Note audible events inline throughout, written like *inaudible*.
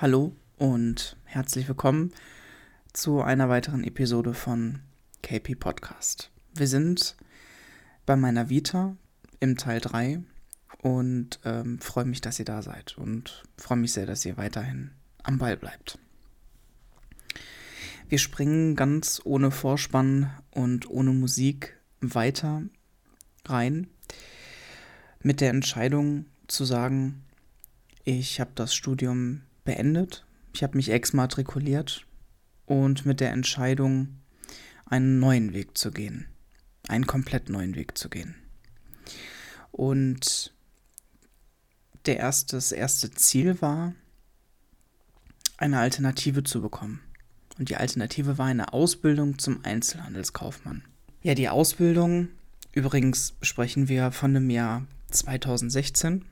Hallo und herzlich willkommen zu einer weiteren Episode von KP Podcast. Wir sind bei meiner Vita im Teil 3 und ähm, freue mich, dass ihr da seid und freue mich sehr, dass ihr weiterhin am Ball bleibt. Wir springen ganz ohne Vorspann und ohne Musik weiter rein mit der Entscheidung zu sagen, ich habe das Studium beendet, ich habe mich exmatrikuliert und mit der Entscheidung, einen neuen Weg zu gehen, einen komplett neuen Weg zu gehen. Und der erste, das erste Ziel war, eine Alternative zu bekommen. Und die Alternative war eine Ausbildung zum Einzelhandelskaufmann. Ja, die Ausbildung, übrigens sprechen wir von dem Jahr 2016.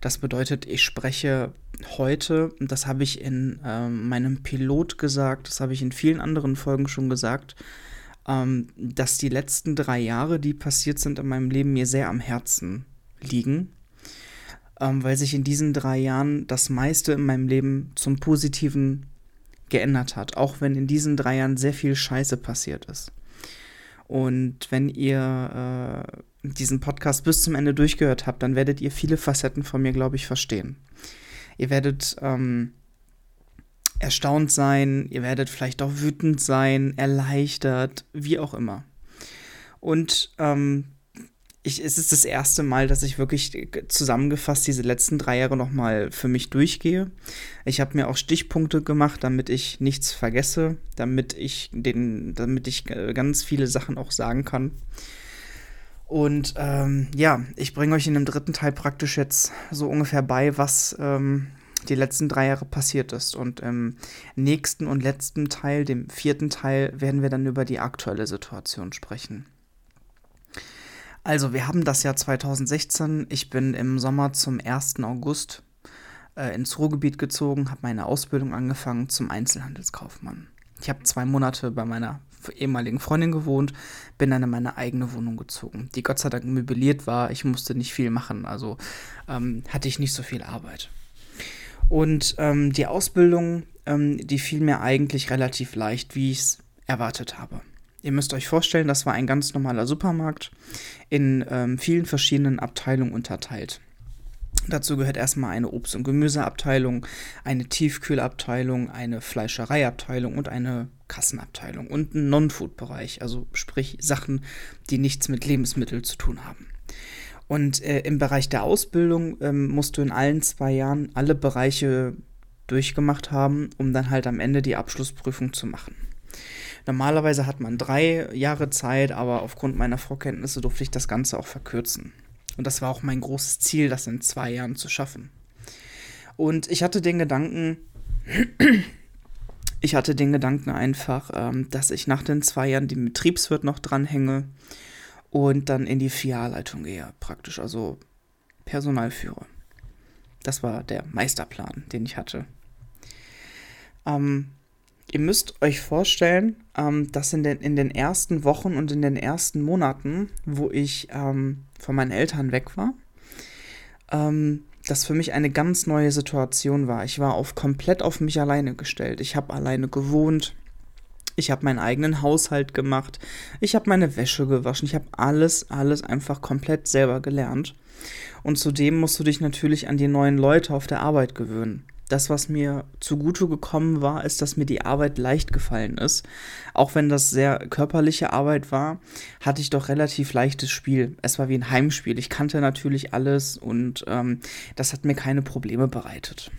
Das bedeutet, ich spreche heute, das habe ich in äh, meinem Pilot gesagt, das habe ich in vielen anderen Folgen schon gesagt, ähm, dass die letzten drei Jahre, die passiert sind in meinem Leben, mir sehr am Herzen liegen, ähm, weil sich in diesen drei Jahren das meiste in meinem Leben zum Positiven geändert hat, auch wenn in diesen drei Jahren sehr viel Scheiße passiert ist. Und wenn ihr äh, diesen Podcast bis zum Ende durchgehört habt, dann werdet ihr viele Facetten von mir, glaube ich, verstehen. Ihr werdet ähm, erstaunt sein, ihr werdet vielleicht auch wütend sein, erleichtert, wie auch immer. Und ähm, ich, es ist das erste Mal, dass ich wirklich zusammengefasst diese letzten drei Jahre nochmal für mich durchgehe. Ich habe mir auch Stichpunkte gemacht, damit ich nichts vergesse, damit ich den, damit ich äh, ganz viele Sachen auch sagen kann. Und ähm, ja, ich bringe euch in dem dritten Teil praktisch jetzt so ungefähr bei, was ähm, die letzten drei Jahre passiert ist. Und im nächsten und letzten Teil, dem vierten Teil, werden wir dann über die aktuelle Situation sprechen. Also, wir haben das Jahr 2016. Ich bin im Sommer zum 1. August äh, ins Ruhrgebiet gezogen, habe meine Ausbildung angefangen zum Einzelhandelskaufmann. Ich habe zwei Monate bei meiner ehemaligen Freundin gewohnt, bin dann in meine eigene Wohnung gezogen, die Gott sei Dank möbliert war. Ich musste nicht viel machen, also ähm, hatte ich nicht so viel Arbeit. Und ähm, die Ausbildung, ähm, die fiel mir eigentlich relativ leicht, wie ich es erwartet habe. Ihr müsst euch vorstellen, das war ein ganz normaler Supermarkt in ähm, vielen verschiedenen Abteilungen unterteilt. Dazu gehört erstmal eine Obst- und Gemüseabteilung, eine Tiefkühlabteilung, eine Fleischereiabteilung und eine Kassenabteilung und ein Non-Food-Bereich, also sprich Sachen, die nichts mit Lebensmitteln zu tun haben. Und äh, im Bereich der Ausbildung ähm, musst du in allen zwei Jahren alle Bereiche durchgemacht haben, um dann halt am Ende die Abschlussprüfung zu machen. Normalerweise hat man drei Jahre Zeit, aber aufgrund meiner Vorkenntnisse durfte ich das Ganze auch verkürzen. Und das war auch mein großes Ziel, das in zwei Jahren zu schaffen. Und ich hatte den Gedanken, *clears throat* ich hatte den Gedanken einfach, ähm, dass ich nach den zwei Jahren den Betriebswirt noch dranhänge und dann in die Filialleitung gehe, praktisch, also Personal führe. Das war der Meisterplan, den ich hatte. Ähm, ihr müsst euch vorstellen, ähm, dass in den, in den ersten Wochen und in den ersten Monaten, wo ich ähm, von meinen Eltern weg war, ähm, das für mich eine ganz neue Situation war. Ich war auf komplett auf mich alleine gestellt. Ich habe alleine gewohnt. Ich habe meinen eigenen Haushalt gemacht. Ich habe meine Wäsche gewaschen. Ich habe alles, alles einfach komplett selber gelernt. Und zudem musst du dich natürlich an die neuen Leute auf der Arbeit gewöhnen das, was mir zugute gekommen war, ist, dass mir die Arbeit leicht gefallen ist. Auch wenn das sehr körperliche Arbeit war, hatte ich doch relativ leichtes Spiel. Es war wie ein Heimspiel. Ich kannte natürlich alles und ähm, das hat mir keine Probleme bereitet.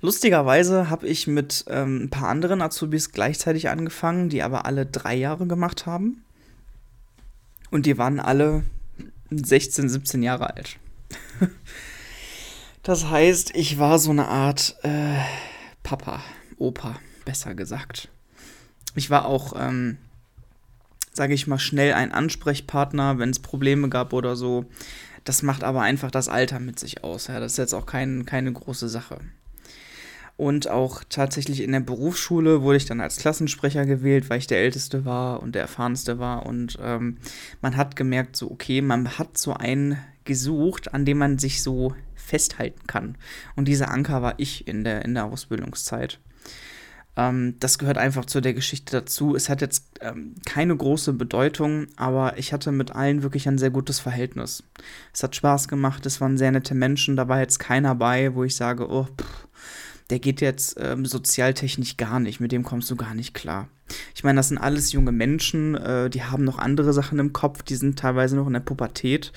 Lustigerweise habe ich mit ähm, ein paar anderen Azubis gleichzeitig angefangen, die aber alle drei Jahre gemacht haben. Und die waren alle 16, 17 Jahre alt. *laughs* Das heißt, ich war so eine Art äh, Papa, Opa, besser gesagt. Ich war auch, ähm, sage ich mal, schnell ein Ansprechpartner, wenn es Probleme gab oder so. Das macht aber einfach das Alter mit sich aus. Ja? Das ist jetzt auch kein, keine große Sache. Und auch tatsächlich in der Berufsschule wurde ich dann als Klassensprecher gewählt, weil ich der Älteste war und der Erfahrenste war. Und ähm, man hat gemerkt, so, okay, man hat so einen gesucht, an dem man sich so festhalten kann. Und dieser Anker war ich in der, in der Ausbildungszeit. Ähm, das gehört einfach zu der Geschichte dazu. Es hat jetzt ähm, keine große Bedeutung, aber ich hatte mit allen wirklich ein sehr gutes Verhältnis. Es hat Spaß gemacht, es waren sehr nette Menschen, da war jetzt keiner bei, wo ich sage, oh, pff, der geht jetzt ähm, sozialtechnisch gar nicht, mit dem kommst du gar nicht klar. Ich meine, das sind alles junge Menschen, äh, die haben noch andere Sachen im Kopf, die sind teilweise noch in der Pubertät.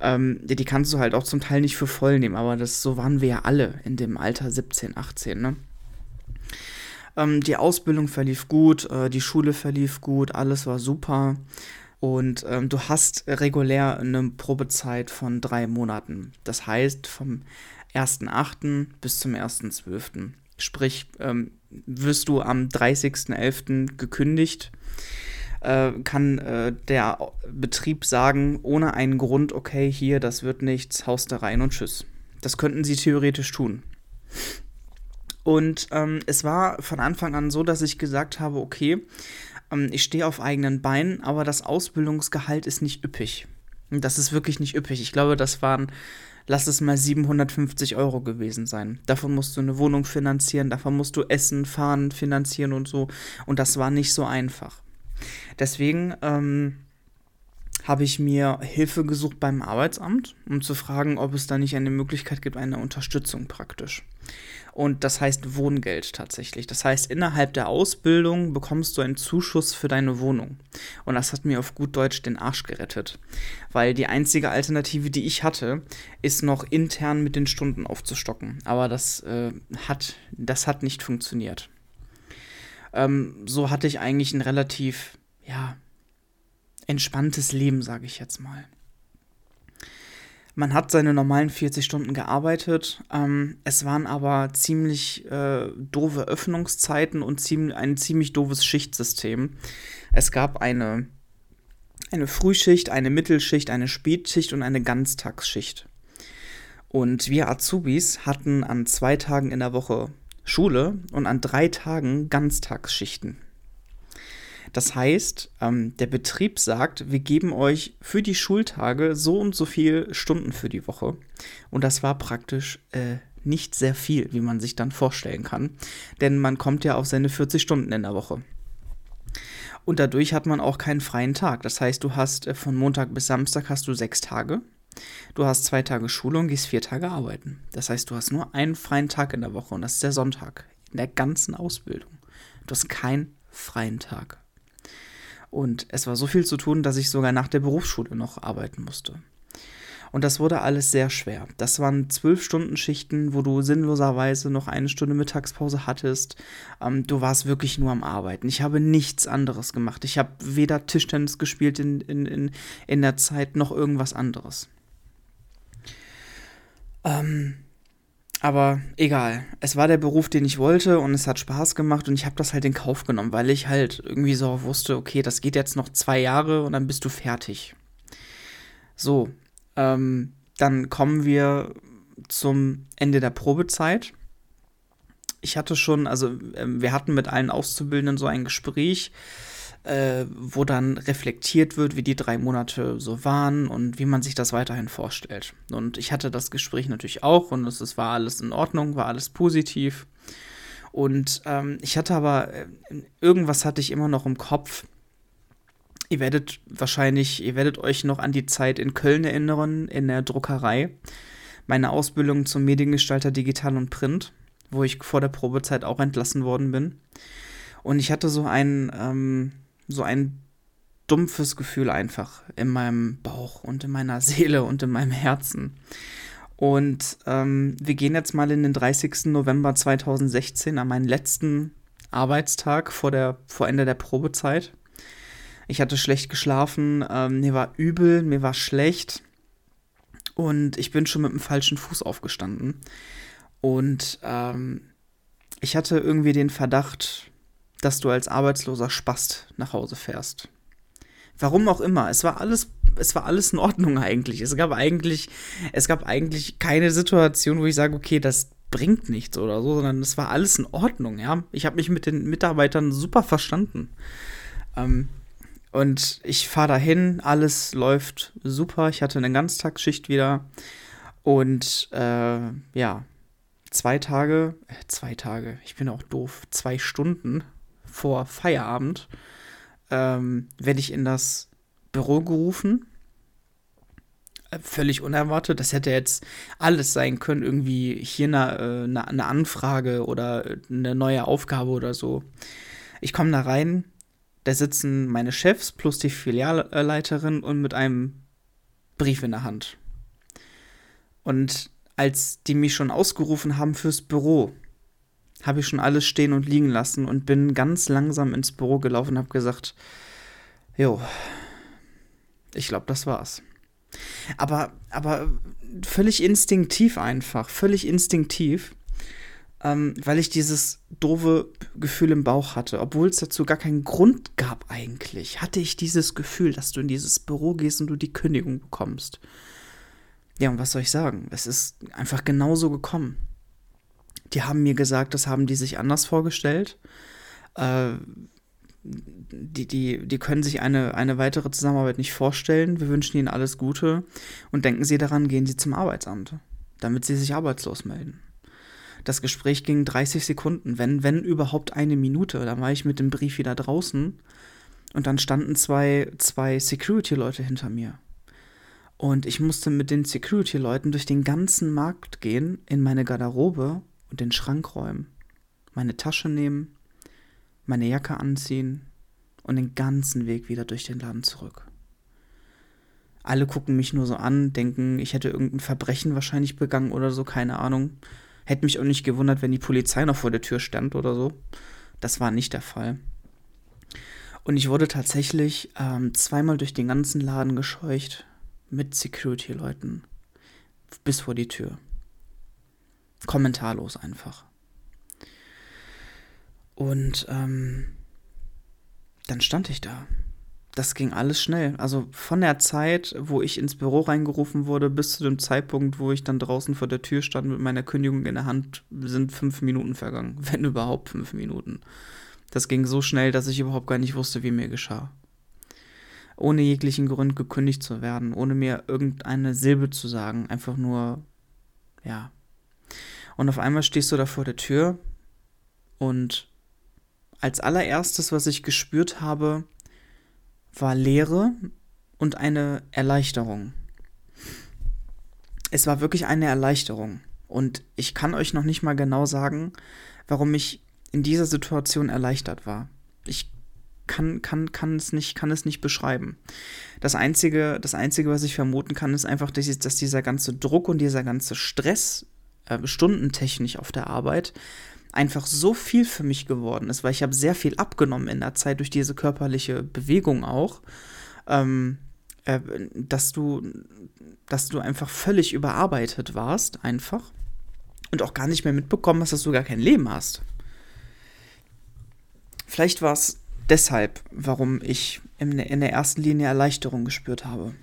Ähm, die, kannst du halt auch zum Teil nicht für voll nehmen, aber das, so waren wir ja alle in dem Alter 17, 18, ne? Ähm, die Ausbildung verlief gut, äh, die Schule verlief gut, alles war super. Und ähm, du hast regulär eine Probezeit von drei Monaten. Das heißt, vom 1.8. bis zum 1.12. Sprich, ähm, wirst du am 30.11. gekündigt, äh, kann äh, der Betrieb sagen, ohne einen Grund, okay, hier, das wird nichts, haust da rein und tschüss. Das könnten sie theoretisch tun. Und ähm, es war von Anfang an so, dass ich gesagt habe, okay, ähm, ich stehe auf eigenen Beinen, aber das Ausbildungsgehalt ist nicht üppig. Das ist wirklich nicht üppig. Ich glaube, das waren lass es mal 750 Euro gewesen sein. Davon musst du eine Wohnung finanzieren, davon musst du Essen, Fahren finanzieren und so. Und das war nicht so einfach. Deswegen ähm, habe ich mir Hilfe gesucht beim Arbeitsamt, um zu fragen, ob es da nicht eine Möglichkeit gibt, eine Unterstützung praktisch. Und das heißt Wohngeld tatsächlich. Das heißt, innerhalb der Ausbildung bekommst du einen Zuschuss für deine Wohnung. Und das hat mir auf gut Deutsch den Arsch gerettet. Weil die einzige Alternative, die ich hatte, ist noch intern mit den Stunden aufzustocken. Aber das, äh, hat, das hat nicht funktioniert. Ähm, so hatte ich eigentlich ein relativ, ja, entspanntes Leben, sage ich jetzt mal. Man hat seine normalen 40 Stunden gearbeitet. Ähm, es waren aber ziemlich äh, doofe Öffnungszeiten und ziemlich, ein ziemlich doofes Schichtsystem. Es gab eine, eine Frühschicht, eine Mittelschicht, eine Spätschicht und eine Ganztagsschicht. Und wir Azubis hatten an zwei Tagen in der Woche Schule und an drei Tagen Ganztagsschichten. Das heißt, ähm, der Betrieb sagt, wir geben euch für die Schultage so und so viele Stunden für die Woche. Und das war praktisch äh, nicht sehr viel, wie man sich dann vorstellen kann. Denn man kommt ja auf seine 40 Stunden in der Woche. Und dadurch hat man auch keinen freien Tag. Das heißt, du hast äh, von Montag bis Samstag hast du sechs Tage. Du hast zwei Tage Schule und gehst vier Tage arbeiten. Das heißt, du hast nur einen freien Tag in der Woche und das ist der Sonntag. In der ganzen Ausbildung. Du hast keinen freien Tag. Und es war so viel zu tun, dass ich sogar nach der Berufsschule noch arbeiten musste. Und das wurde alles sehr schwer. Das waren zwölf Stunden Schichten, wo du sinnloserweise noch eine Stunde Mittagspause hattest. Ähm, du warst wirklich nur am Arbeiten. Ich habe nichts anderes gemacht. Ich habe weder Tischtennis gespielt in, in, in, in der Zeit noch irgendwas anderes. Ähm, aber egal. Es war der Beruf, den ich wollte und es hat Spaß gemacht und ich habe das halt in Kauf genommen, weil ich halt irgendwie so wusste, okay, das geht jetzt noch zwei Jahre und dann bist du fertig. So, ähm, dann kommen wir zum Ende der Probezeit. Ich hatte schon, also äh, wir hatten mit allen Auszubildenden so ein Gespräch äh, wo dann reflektiert wird, wie die drei Monate so waren und wie man sich das weiterhin vorstellt. Und ich hatte das Gespräch natürlich auch und es, es war alles in Ordnung, war alles positiv. Und ähm, ich hatte aber, äh, irgendwas hatte ich immer noch im Kopf. Ihr werdet wahrscheinlich, ihr werdet euch noch an die Zeit in Köln erinnern, in der Druckerei. Meine Ausbildung zum Mediengestalter Digital und Print, wo ich vor der Probezeit auch entlassen worden bin. Und ich hatte so ein, ähm, so ein dumpfes Gefühl einfach in meinem Bauch und in meiner *laughs* Seele und in meinem Herzen. Und ähm, wir gehen jetzt mal in den 30. November 2016 an meinen letzten Arbeitstag vor, der, vor Ende der Probezeit. Ich hatte schlecht geschlafen, ähm, mir war übel, mir war schlecht. Und ich bin schon mit dem falschen Fuß aufgestanden. Und ähm, ich hatte irgendwie den Verdacht, dass du als arbeitsloser Spast nach Hause fährst. Warum auch immer, es war alles es war alles in Ordnung eigentlich. Es gab eigentlich es gab eigentlich keine Situation, wo ich sage, okay, das bringt nichts oder so, sondern es war alles in Ordnung, ja. Ich habe mich mit den Mitarbeitern super verstanden. Ähm, und ich fahre dahin, alles läuft super. Ich hatte eine Ganztagsschicht wieder Und äh, ja, zwei Tage, äh, zwei Tage, ich bin auch doof, zwei Stunden vor Feierabend ähm, werde ich in das Büro gerufen. Äh, völlig unerwartet. Das hätte jetzt alles sein können, irgendwie hier eine, äh, eine, eine Anfrage oder eine neue Aufgabe oder so. Ich komme da rein, da sitzen meine Chefs plus die Filialleiterin und mit einem Brief in der Hand. Und als die mich schon ausgerufen haben fürs Büro, habe ich schon alles stehen und liegen lassen und bin ganz langsam ins Büro gelaufen und habe gesagt, jo, ich glaube, das war's. Aber, aber völlig instinktiv einfach, völlig instinktiv ähm, weil ich dieses doofe Gefühl im Bauch hatte, obwohl es dazu gar keinen Grund gab eigentlich, hatte ich dieses Gefühl, dass du in dieses Büro gehst und du die Kündigung bekommst. Ja, und was soll ich sagen? Es ist einfach genauso gekommen. Die haben mir gesagt, das haben die sich anders vorgestellt. Äh, die, die, die können sich eine, eine weitere Zusammenarbeit nicht vorstellen. Wir wünschen ihnen alles Gute und denken Sie daran, gehen Sie zum Arbeitsamt, damit Sie sich arbeitslos melden. Das Gespräch ging 30 Sekunden, wenn, wenn überhaupt eine Minute. Da war ich mit dem Brief wieder draußen und dann standen zwei, zwei Security-Leute hinter mir. Und ich musste mit den Security-Leuten durch den ganzen Markt gehen, in meine Garderobe und den Schrank räumen, meine Tasche nehmen, meine Jacke anziehen und den ganzen Weg wieder durch den Laden zurück. Alle gucken mich nur so an, denken, ich hätte irgendein Verbrechen wahrscheinlich begangen oder so, keine Ahnung. Hätte mich auch nicht gewundert, wenn die Polizei noch vor der Tür stand oder so. Das war nicht der Fall. Und ich wurde tatsächlich ähm, zweimal durch den ganzen Laden gescheucht mit Security-Leuten bis vor die Tür. Kommentarlos einfach. Und ähm, dann stand ich da das ging alles schnell. Also von der Zeit, wo ich ins Büro reingerufen wurde, bis zu dem Zeitpunkt, wo ich dann draußen vor der Tür stand mit meiner Kündigung in der Hand, sind fünf Minuten vergangen. *laughs* Wenn überhaupt fünf Minuten. Das ging so schnell, dass ich überhaupt gar nicht wusste, wie mir geschah. Ohne jeglichen Grund gekündigt zu werden, ohne mir irgendeine Silbe zu sagen, einfach nur, ja. Und auf einmal stehst du da vor der Tür und als allererstes, was ich gespürt habe, war Leere und eine Erleichterung. Es war wirklich eine Erleichterung. Und ich kann euch noch nicht mal genau sagen, warum ich in dieser Situation erleichtert war. Ich kann, kann, kann, es, nicht, kann es nicht beschreiben. Das Einzige, das Einzige, was ich vermuten kann, ist einfach, dass, dass dieser ganze Druck und dieser ganze Stress äh, stundentechnisch auf der Arbeit einfach so viel für mich geworden ist, weil ich habe sehr viel abgenommen in der Zeit durch diese körperliche Bewegung auch, ähm, äh, dass du, dass du einfach völlig überarbeitet warst, einfach und auch gar nicht mehr mitbekommen hast, dass du gar kein Leben hast. Vielleicht war es deshalb, warum ich in, in der ersten Linie Erleichterung gespürt habe.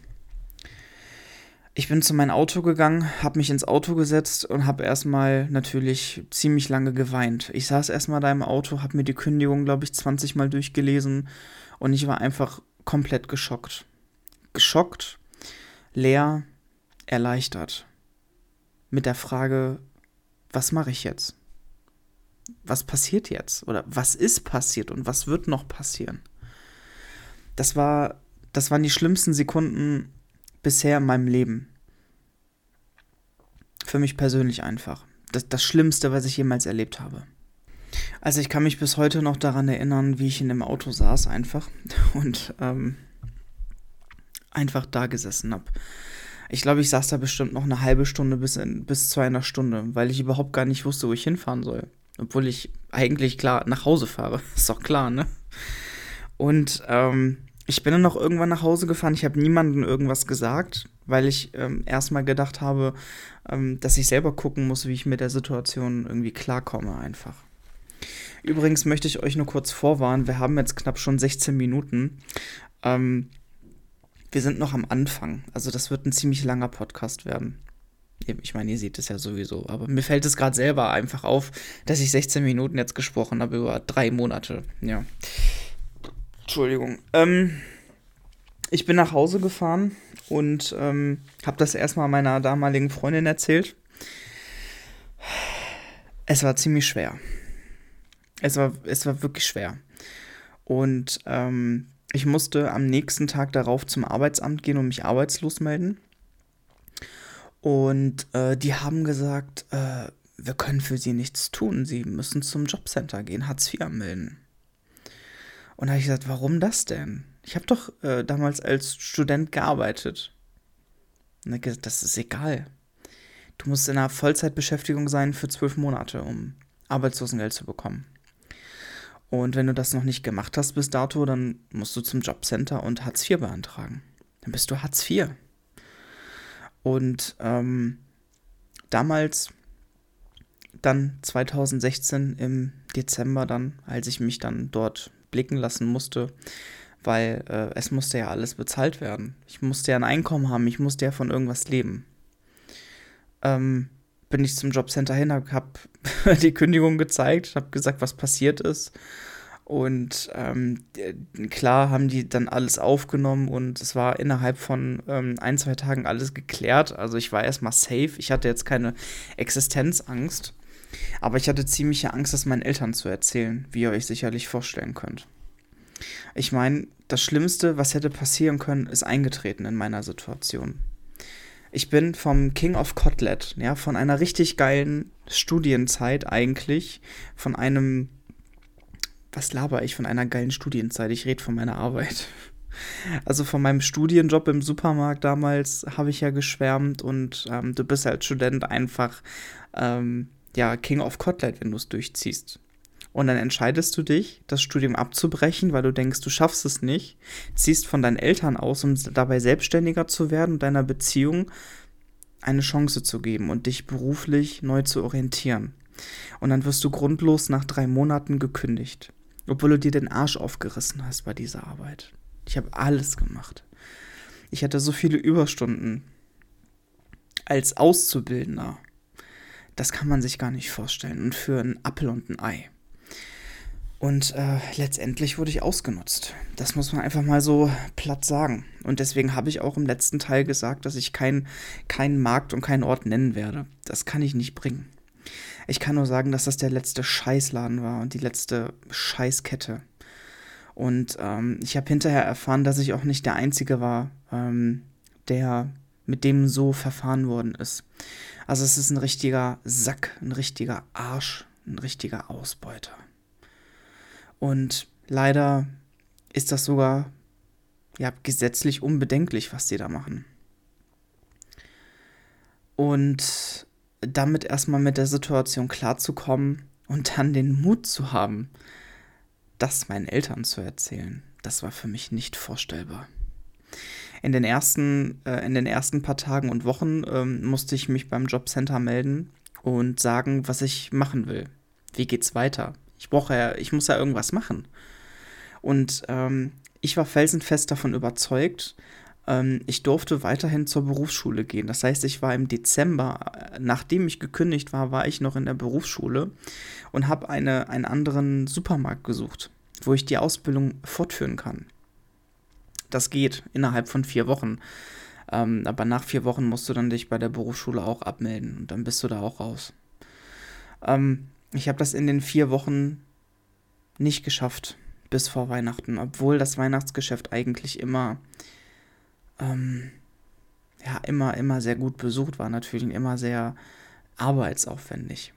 Ich bin zu meinem Auto gegangen, habe mich ins Auto gesetzt und habe erstmal natürlich ziemlich lange geweint. Ich saß erstmal da im Auto, habe mir die Kündigung, glaube ich, 20 Mal durchgelesen und ich war einfach komplett geschockt. Geschockt, leer, erleichtert. Mit der Frage, was mache ich jetzt? Was passiert jetzt? Oder was ist passiert und was wird noch passieren? Das war, das waren die schlimmsten Sekunden bisher in meinem Leben. Für mich persönlich einfach. Das, das Schlimmste, was ich jemals erlebt habe. Also ich kann mich bis heute noch daran erinnern, wie ich in dem Auto saß einfach *laughs* und ähm, einfach da gesessen habe. Ich glaube, ich saß da bestimmt noch eine halbe Stunde bis, in, bis zu einer Stunde, weil ich überhaupt gar nicht wusste, wo ich hinfahren soll. Obwohl ich eigentlich klar nach Hause fahre. *laughs* Ist doch klar, ne? Und ähm, ich bin dann noch irgendwann nach Hause gefahren. Ich habe niemandem irgendwas gesagt, weil ich ähm, erstmal gedacht habe, ähm, dass ich selber gucken muss, wie ich mit der Situation irgendwie klarkomme einfach. Übrigens möchte ich euch nur kurz vorwarnen, wir haben jetzt knapp schon 16 Minuten. Ähm, wir sind noch am Anfang. Also das wird ein ziemlich langer Podcast werden. Ich meine, ihr seht es ja sowieso, aber mir fällt es gerade selber einfach auf, dass ich 16 Minuten jetzt gesprochen habe über drei Monate. Ja. Entschuldigung. Ähm, ich bin nach Hause gefahren und ähm, habe das erstmal meiner damaligen Freundin erzählt. Es war ziemlich schwer. Es war, es war wirklich schwer. Und ähm, ich musste am nächsten Tag darauf zum Arbeitsamt gehen und mich arbeitslos melden. Und äh, die haben gesagt, äh, wir können für sie nichts tun. Sie müssen zum Jobcenter gehen, Hartz IV melden. Und da habe ich gesagt, warum das denn? Ich habe doch äh, damals als Student gearbeitet. Und er gesagt, das ist egal. Du musst in einer Vollzeitbeschäftigung sein für zwölf Monate, um Arbeitslosengeld zu bekommen. Und wenn du das noch nicht gemacht hast bis dato, dann musst du zum Jobcenter und Hartz IV beantragen. Dann bist du Hartz IV. Und ähm, damals, dann 2016 im Dezember, dann, als ich mich dann dort blicken lassen musste, weil äh, es musste ja alles bezahlt werden. Ich musste ja ein Einkommen haben, ich musste ja von irgendwas leben. Ähm, bin ich zum Jobcenter hin, habe hab *laughs* die Kündigung gezeigt, habe gesagt, was passiert ist. Und ähm, klar haben die dann alles aufgenommen und es war innerhalb von ähm, ein, zwei Tagen alles geklärt. Also ich war erstmal safe. Ich hatte jetzt keine Existenzangst. Aber ich hatte ziemliche Angst, das meinen Eltern zu erzählen, wie ihr euch sicherlich vorstellen könnt. Ich meine, das Schlimmste, was hätte passieren können, ist eingetreten in meiner Situation. Ich bin vom King of Kotlet, ja, von einer richtig geilen Studienzeit eigentlich, von einem, was laber ich, von einer geilen Studienzeit, ich rede von meiner Arbeit. *laughs* Also von meinem Studienjob im Supermarkt damals habe ich ja geschwärmt und ähm, du bist als Student einfach ähm, ja King of Kotlet, wenn du es durchziehst. Und dann entscheidest du dich, das Studium abzubrechen, weil du denkst, du schaffst es nicht, ziehst von deinen Eltern aus, um dabei selbstständiger zu werden und deiner Beziehung eine Chance zu geben und dich beruflich neu zu orientieren. Und dann wirst du grundlos nach drei Monaten gekündigt, obwohl du dir den Arsch aufgerissen hast bei dieser Arbeit. Ich habe alles gemacht. Ich hatte so viele Überstunden als Auszubildender. Das kann man sich gar nicht vorstellen. Und für einen Appel und ein Ei. Und äh, letztendlich wurde ich ausgenutzt. Das muss man einfach mal so platt sagen. Und deswegen habe ich auch im letzten Teil gesagt, dass ich keinen kein Markt und keinen Ort nennen werde. Das kann ich nicht bringen. Ich kann nur sagen, dass das der letzte Scheißladen war und die letzte Scheißkette. Und ähm, ich habe hinterher erfahren, dass ich auch nicht der Einzige war, ähm, der mit dem so verfahren worden ist. Also es ist ein richtiger Sack, ein richtiger Arsch, ein richtiger Ausbeuter. Und leider ist das sogar ja, gesetzlich unbedenklich, was die da machen. Und damit erstmal mit der Situation klarzukommen und dann den Mut zu haben, das meinen Eltern zu erzählen, das war für mich nicht vorstellbar. In den ersten, äh, in den ersten paar Tagen und Wochen ähm, musste ich mich beim Jobcenter melden und sagen, was ich machen will. Wie geht's weiter? Ich brauche ja, ich muss ja irgendwas machen. Und ähm, ich war felsenfest davon überzeugt, ähm, ich durfte weiterhin zur Berufsschule gehen. Das heißt, ich war im Dezember, äh, nachdem ich gekündigt war, war ich noch in der Berufsschule und habe eine, einen anderen Supermarkt gesucht, wo ich die Ausbildung fortführen kann. Das geht innerhalb von vier Wochen. Ähm, aber nach vier Wochen musst du dann dich bei der Berufsschule auch abmelden und dann bist du da auch raus. Ähm, ich habe das in den vier Wochen nicht geschafft bis vor Weihnachten, obwohl das Weihnachtsgeschäft eigentlich immer, ähm, ja, immer, immer sehr gut besucht war, natürlich immer sehr arbeitsaufwendig.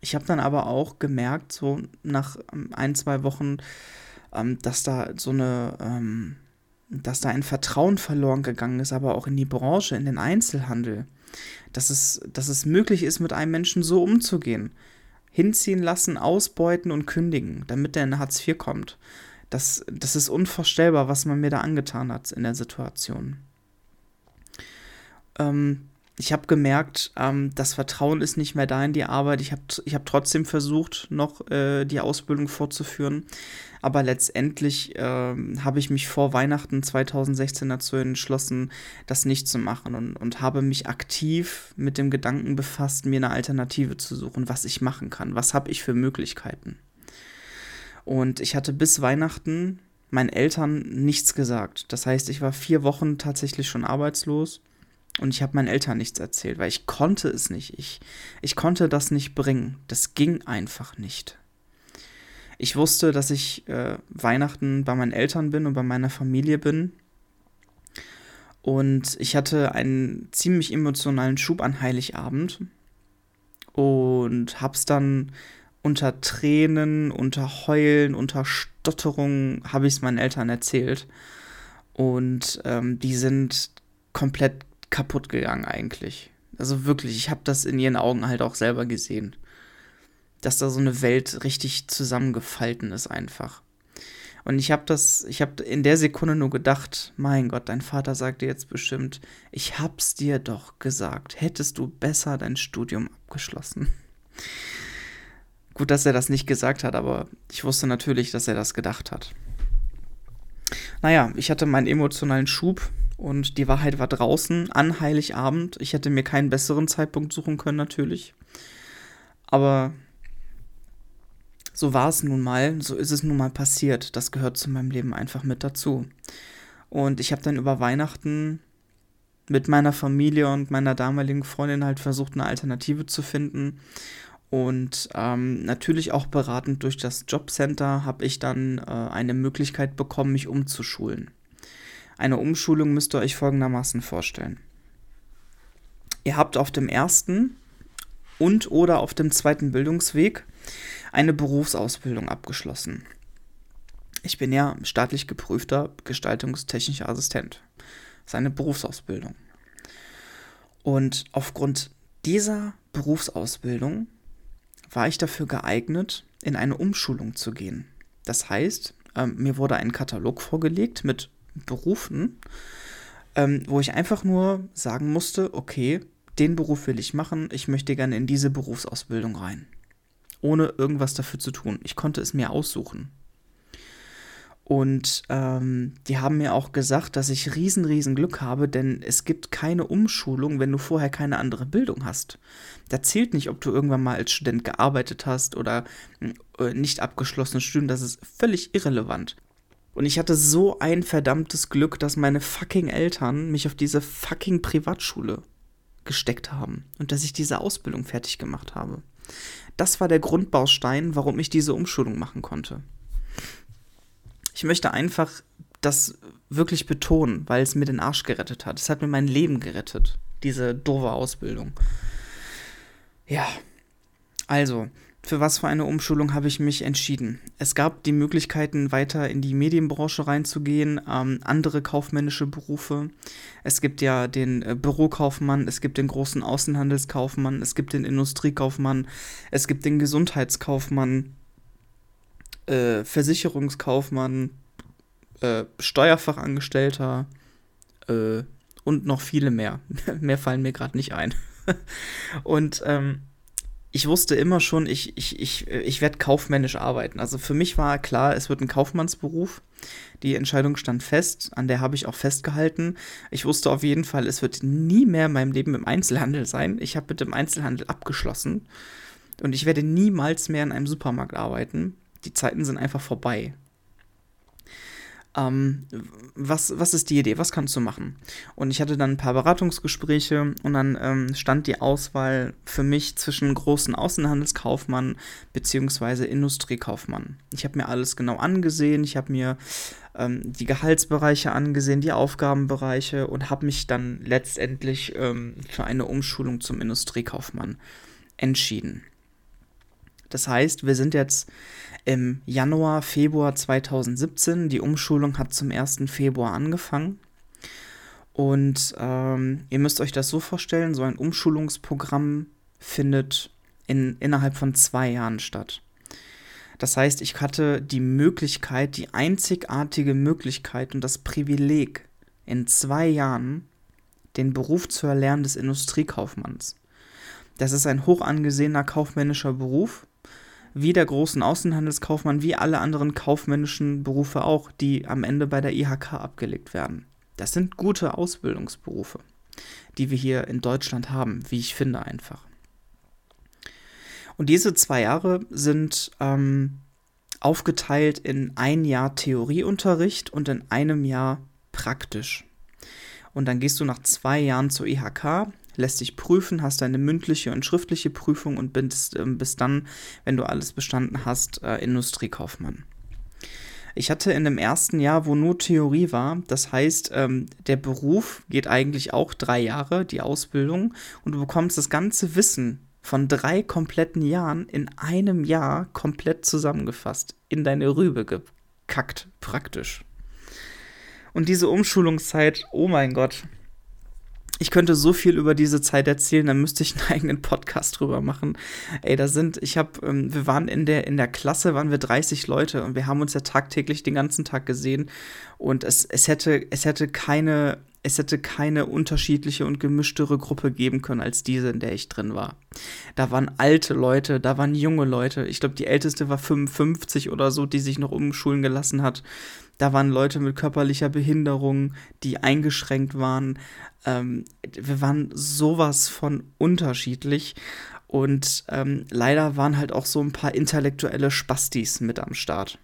Ich habe dann aber auch gemerkt, so nach ähm, ein, zwei Wochen, ähm, dass da so eine, ähm, dass da ein Vertrauen verloren gegangen ist, aber auch in die Branche, in den Einzelhandel. Dass es, dass es möglich ist, mit einem Menschen so umzugehen hinziehen lassen, ausbeuten und kündigen, damit er in Hartz IV kommt. Das, das ist unvorstellbar, was man mir da angetan hat in der Situation. Ähm, ich habe gemerkt, ähm, das Vertrauen ist nicht mehr da in die Arbeit. Ich habe ich hab trotzdem versucht, noch äh, die Ausbildung fortzuführen. Aber letztendlich äh, habe ich mich vor Weihnachten 2016 dazu entschlossen, das nicht zu machen und, und habe mich aktiv mit dem Gedanken befasst, mir eine Alternative zu suchen, was ich machen kann. Was habe ich für Möglichkeiten? Und ich hatte bis Weihnachten meinen Eltern nichts gesagt. Das heißt, ich war vier Wochen tatsächlich schon arbeitslos und ich habe meinen Eltern nichts erzählt, weil ich konnte es nicht. Ich, ich konnte das nicht bringen. Das ging einfach nicht. Ich wusste, dass ich äh, Weihnachten bei meinen Eltern bin und bei meiner Familie bin. Und ich hatte einen ziemlich emotionalen Schub an Heiligabend und hab's dann unter Tränen, unter Heulen, unter Stotterung habe ich es meinen Eltern erzählt. Und ähm, die sind komplett kaputt gegangen eigentlich. Also wirklich, ich habe das in ihren Augen halt auch selber gesehen. Dass da so eine Welt richtig zusammengefalten ist einfach. Und ich habe das, ich habe in der Sekunde nur gedacht, mein Gott, dein Vater sagte jetzt bestimmt, ich hab's dir doch gesagt, hättest du besser dein Studium abgeschlossen. Gut, dass er das nicht gesagt hat, aber ich wusste natürlich, dass er das gedacht hat. Naja, ich hatte meinen emotionalen Schub und die Wahrheit war draußen an Heiligabend. Ich hätte mir keinen besseren Zeitpunkt suchen können, natürlich. Aber so war es nun mal, so ist es nun mal passiert. Das gehört zu meinem Leben einfach mit dazu. Und ich habe dann über Weihnachten mit meiner Familie und meiner damaligen Freundin halt versucht, eine Alternative zu finden und ähm, natürlich auch beratend durch das Jobcenter habe ich dann äh, eine Möglichkeit bekommen, mich umzuschulen. Eine Umschulung müsst ihr euch folgendermaßen vorstellen. Ihr habt auf dem ersten und oder auf dem zweiten Bildungsweg eine Berufsausbildung abgeschlossen. Ich bin ja staatlich geprüfter gestaltungstechnischer Assistent. Das ist eine Berufsausbildung. Und aufgrund dieser Berufsausbildung war ich dafür geeignet, in eine Umschulung zu gehen. Das heißt, ähm, mir wurde ein Katalog vorgelegt mit Berufen, ähm, wo ich einfach nur sagen musste, okay, den Beruf will ich machen, ich möchte gerne in diese Berufsausbildung rein. Ohne irgendwas dafür zu tun. Ich konnte es mir aussuchen. Und ähm, die haben mir auch gesagt, dass ich riesen, riesen Glück habe, denn es gibt keine Umschulung, wenn du vorher keine andere Bildung hast. Da zählt nicht, ob du irgendwann mal als Student gearbeitet hast oder äh, nicht abgeschlossenes Studium, das ist völlig irrelevant. Und ich hatte so ein verdammtes Glück, dass meine fucking Eltern mich auf diese fucking Privatschule gesteckt haben und dass ich diese Ausbildung fertig gemacht habe. Das war der Grundbaustein, warum ich diese Umschulung machen konnte. Ich möchte einfach das wirklich betonen, weil es mir den Arsch gerettet hat. Es hat mir mein Leben gerettet, diese doofe Ausbildung. Ja, also, für was für eine Umschulung habe ich mich entschieden? Es gab die Möglichkeiten, weiter in die Medienbranche reinzugehen, ähm, andere kaufmännische Berufe. Es gibt ja den äh, Bürokaufmann, es gibt den großen Außenhandelskaufmann, es gibt den Industriekaufmann, es gibt den Gesundheitskaufmann, äh, Versicherungskaufmann, äh, Steuerfachangestellter äh, und noch viele mehr. *laughs* mehr fallen mir gerade nicht ein. *laughs* und ähm, ich wusste immer schon, ich, ich, ich, ich werde kaufmännisch arbeiten. Also für mich war klar, es wird ein Kaufmannsberuf. Die Entscheidung stand fest, an der habe ich auch festgehalten. Ich wusste auf jeden Fall, es wird nie mehr in meinem Leben im Einzelhandel sein. Ich habe mit dem Einzelhandel abgeschlossen und ich werde niemals mehr in einem Supermarkt arbeiten die Zeiten sind einfach vorbei. Ähm, was, was ist die Idee? Was kannst du machen? Und ich hatte dann ein paar Beratungsgespräche und dann ähm, stand die Auswahl für mich zwischen großen Außenhandelskaufmann bzw. Industriekaufmann. Ich habe mir alles genau angesehen, ich habe mir ähm, die Gehaltsbereiche angesehen, die Aufgabenbereiche und habe mich dann letztendlich ähm, für eine Umschulung zum Industriekaufmann entschieden. Das heißt, wir sind jetzt im Januar, Februar 2017. Die Umschulung hat zum 1. Februar angefangen. Und ähm, ihr müsst euch das so vorstellen, so ein Umschulungsprogramm findet in, innerhalb von zwei Jahren statt. Das heißt, ich hatte die Möglichkeit, die einzigartige Möglichkeit und das Privileg, in zwei Jahren den Beruf zu erlernen des Industriekaufmanns. Das ist ein hoch angesehener kaufmännischer Beruf wie der großen Außenhandelskaufmann, wie alle anderen kaufmännischen Berufe auch, die am Ende bei der IHK abgelegt werden. Das sind gute Ausbildungsberufe, die wir hier in Deutschland haben, wie ich finde einfach. Und diese zwei Jahre sind ähm, aufgeteilt in ein Jahr Theorieunterricht und in einem Jahr praktisch. Und dann gehst du nach zwei Jahren zur IHK, lässt dich prüfen, hast deine mündliche und schriftliche Prüfung und bist, äh, bist dann, wenn du alles bestanden hast, äh, Industriekaufmann. Ich hatte in dem ersten Jahr, wo nur Theorie war, das heißt, ähm, der Beruf geht eigentlich auch drei Jahre, die Ausbildung, und du bekommst das ganze Wissen von drei kompletten Jahren in einem Jahr komplett zusammengefasst, in deine Rübe gekackt, praktisch. Und diese Umschulungszeit, oh mein Gott, ich könnte so viel über diese Zeit erzählen, dann müsste ich einen *laughs* eigenen Podcast drüber machen. Ey, da sind, ich habe, ähm, wir waren in der, in der Klasse, waren wir 30 Leute und wir haben uns ja tagtäglich den ganzen Tag gesehen und es, es hätte, es hätte keine, es hätte keine unterschiedliche und gemischtere Gruppe geben können als diese, in der ich drin war. Da waren alte Leute, da waren junge Leute. Ich glaube, die älteste war 55 oder so, die sich noch umschulen gelassen hat. Da waren Leute mit körperlicher Behinderung, die eingeschränkt waren. Ähm, wir waren sowas von unterschiedlich. Und ähm, leider waren halt auch so ein paar intellektuelle Spastis mit am Start.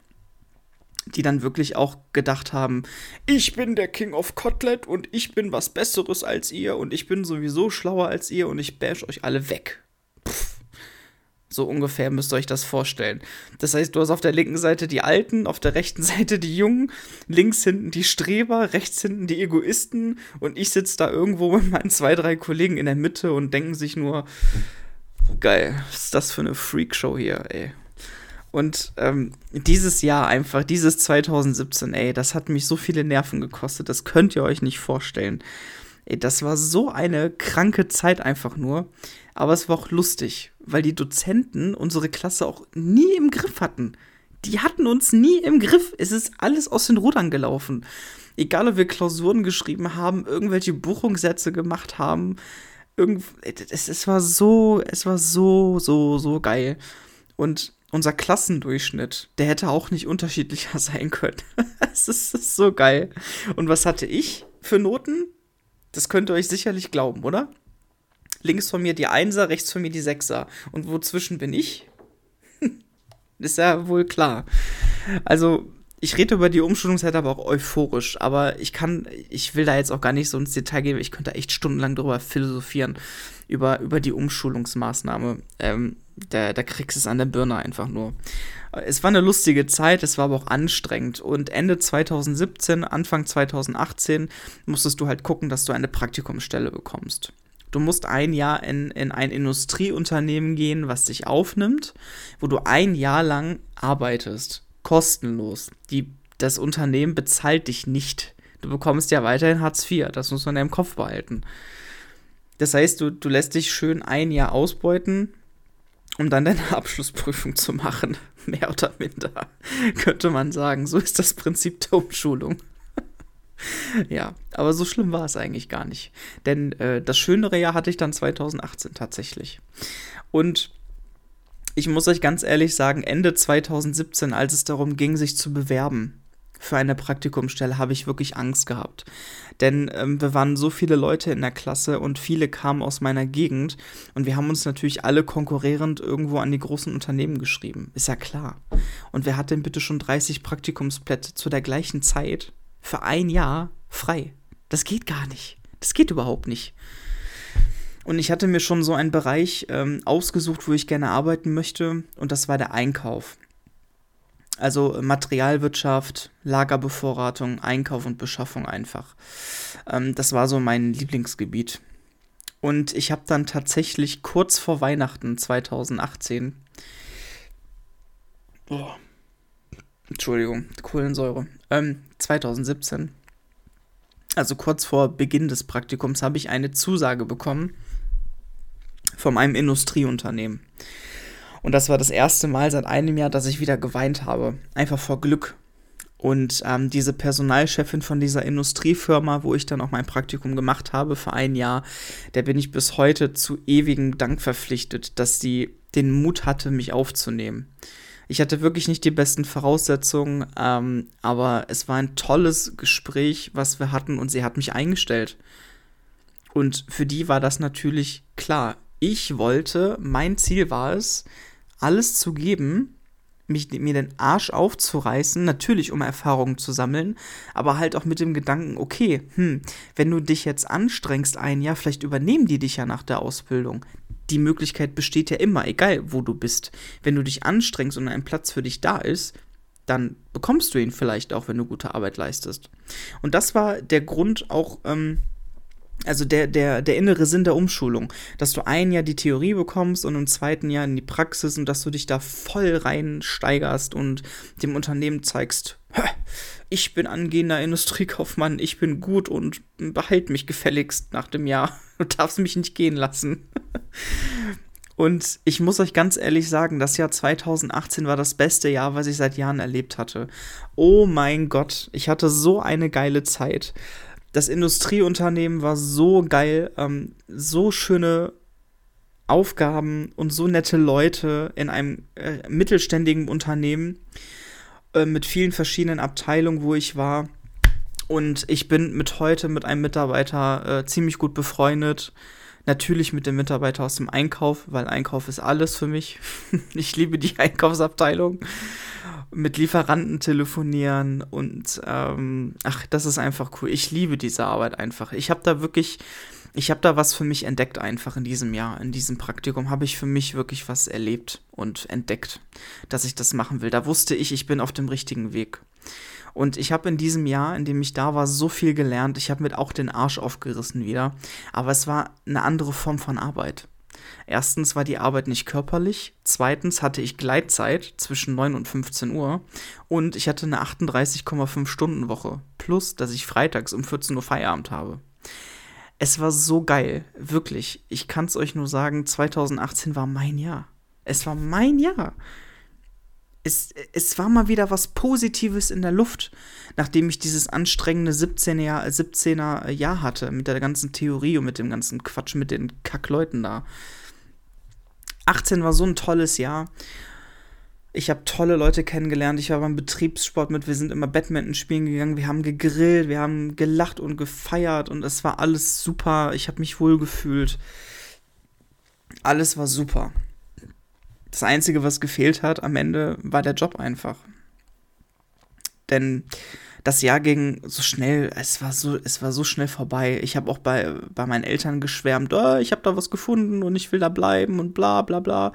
Die dann wirklich auch gedacht haben, ich bin der King of Kotlet und ich bin was Besseres als ihr und ich bin sowieso schlauer als ihr und ich bash euch alle weg. So ungefähr müsst ihr euch das vorstellen. Das heißt, du hast auf der linken Seite die Alten, auf der rechten Seite die Jungen, links hinten die Streber, rechts hinten die Egoisten und ich sitze da irgendwo mit meinen zwei, drei Kollegen in der Mitte und denken sich nur, geil, was ist das für eine Freakshow hier, ey. Und ähm, dieses Jahr einfach, dieses 2017, ey, das hat mich so viele Nerven gekostet, das könnt ihr euch nicht vorstellen. Ey, das war so eine kranke Zeit einfach nur. Aber es war auch lustig, weil die Dozenten unsere Klasse auch nie im Griff hatten. Die hatten uns nie im Griff. Es ist alles aus den Rudern gelaufen. Egal, ob wir Klausuren geschrieben haben, irgendwelche Buchungssätze gemacht haben. Es, es war so, es war so, so, so geil. Und unser Klassendurchschnitt, der hätte auch nicht unterschiedlicher *laughs* sein können. es ist, ist so geil. Und was hatte ich für Noten? Das könnt ihr euch sicherlich glauben, oder? Links von mir die Einser, rechts von mir die Sechser. Und wozwischen bin ich? *laughs* ist ja wohl klar. Also, ich rede über die Umschulungszeit aber auch euphorisch, aber ich kann, ich will da jetzt auch gar nicht so ins Detail gehen, ich könnte echt stundenlang drüber philosophieren, über, über die Umschulungsmaßnahme. Ähm, da, da kriegst du es an der Birne einfach nur. Es war eine lustige Zeit, es war aber auch anstrengend. Und Ende 2017, Anfang 2018 musstest du halt gucken, dass du eine Praktikumsstelle bekommst. Du musst ein Jahr in, in ein Industrieunternehmen gehen, was dich aufnimmt, wo du ein Jahr lang arbeitest. Kostenlos. Die, das Unternehmen bezahlt dich nicht. Du bekommst ja weiterhin Hartz IV. Das muss man ja im Kopf behalten. Das heißt, du, du lässt dich schön ein Jahr ausbeuten, um dann deine *laughs* Abschlussprüfung zu machen. Mehr oder minder, *laughs* könnte man sagen. So ist das Prinzip der Umschulung. *laughs* ja, aber so schlimm war es eigentlich gar nicht. Denn äh, das schönere Jahr hatte ich dann 2018 tatsächlich. Und ich muss euch ganz ehrlich sagen, Ende 2017, als es darum ging, sich zu bewerben für eine Praktikumsstelle, habe ich wirklich Angst gehabt. Denn ähm, wir waren so viele Leute in der Klasse und viele kamen aus meiner Gegend und wir haben uns natürlich alle konkurrierend irgendwo an die großen Unternehmen geschrieben. Ist ja klar. Und wer hat denn bitte schon 30 Praktikumsplätze zu der gleichen Zeit für ein Jahr frei? Das geht gar nicht. Das geht überhaupt nicht. Und ich hatte mir schon so einen Bereich ähm, ausgesucht, wo ich gerne arbeiten möchte, und das war der Einkauf. Also Materialwirtschaft, Lagerbevorratung, Einkauf und Beschaffung einfach. Ähm, das war so mein Lieblingsgebiet. Und ich habe dann tatsächlich kurz vor Weihnachten 2018. Oh, Entschuldigung, Kohlensäure. Ähm, 2017. Also kurz vor Beginn des Praktikums habe ich eine Zusage bekommen von einem Industrieunternehmen. Und das war das erste Mal seit einem Jahr, dass ich wieder geweint habe. Einfach vor Glück. Und ähm, diese Personalchefin von dieser Industriefirma, wo ich dann auch mein Praktikum gemacht habe für ein Jahr, der bin ich bis heute zu ewigem Dank verpflichtet, dass sie den Mut hatte, mich aufzunehmen. Ich hatte wirklich nicht die besten Voraussetzungen, ähm, aber es war ein tolles Gespräch, was wir hatten und sie hat mich eingestellt. Und für die war das natürlich klar. Ich wollte, mein Ziel war es, alles zu geben mich, mir den Arsch aufzureißen, natürlich um Erfahrungen zu sammeln, aber halt auch mit dem Gedanken, okay, hm, wenn du dich jetzt anstrengst ein Jahr, vielleicht übernehmen die dich ja nach der Ausbildung. Die Möglichkeit besteht ja immer, egal wo du bist. Wenn du dich anstrengst und ein Platz für dich da ist, dann bekommst du ihn vielleicht auch, wenn du gute Arbeit leistest. Und das war der Grund auch, ähm, also der, der, der innere Sinn der Umschulung, dass du ein Jahr die Theorie bekommst und im zweiten Jahr in die Praxis und dass du dich da voll reinsteigerst und dem Unternehmen zeigst, ich bin angehender Industriekaufmann, ich bin gut und behalt mich gefälligst nach dem Jahr. Du darfst mich nicht gehen lassen. Und ich muss euch ganz ehrlich sagen, das Jahr 2018 war das beste Jahr, was ich seit Jahren erlebt hatte. Oh mein Gott, ich hatte so eine geile Zeit das Industrieunternehmen war so geil, ähm, so schöne Aufgaben und so nette Leute in einem äh, mittelständigen Unternehmen äh, mit vielen verschiedenen Abteilungen, wo ich war. Und ich bin mit heute mit einem Mitarbeiter äh, ziemlich gut befreundet. Natürlich mit dem Mitarbeiter aus dem Einkauf, weil Einkauf ist alles für mich. *laughs* ich liebe die Einkaufsabteilung mit Lieferanten telefonieren und ähm, ach, das ist einfach cool. Ich liebe diese Arbeit einfach. Ich habe da wirklich, ich habe da was für mich entdeckt einfach in diesem Jahr, in diesem Praktikum habe ich für mich wirklich was erlebt und entdeckt, dass ich das machen will. Da wusste ich, ich bin auf dem richtigen Weg. Und ich habe in diesem Jahr, in dem ich da war, so viel gelernt. Ich habe mit auch den Arsch aufgerissen wieder. Aber es war eine andere Form von Arbeit. Erstens war die Arbeit nicht körperlich, zweitens hatte ich Gleitzeit zwischen 9 und 15 Uhr und ich hatte eine 38,5 Stunden Woche, plus dass ich freitags um 14 Uhr Feierabend habe. Es war so geil, wirklich. Ich kann es euch nur sagen, 2018 war mein Jahr. Es war mein Jahr. Es, es war mal wieder was Positives in der Luft, nachdem ich dieses anstrengende 17er Jahr, 17er Jahr hatte, mit der ganzen Theorie und mit dem ganzen Quatsch mit den Kackleuten da. 18 war so ein tolles Jahr. Ich habe tolle Leute kennengelernt. Ich war beim Betriebssport mit. Wir sind immer Badminton spielen gegangen. Wir haben gegrillt, wir haben gelacht und gefeiert und es war alles super. Ich habe mich wohl gefühlt. Alles war super. Das Einzige, was gefehlt hat am Ende, war der Job einfach. Denn das Jahr ging so schnell, es war so, es war so schnell vorbei. Ich habe auch bei, bei meinen Eltern geschwärmt, oh, ich habe da was gefunden und ich will da bleiben und bla bla bla.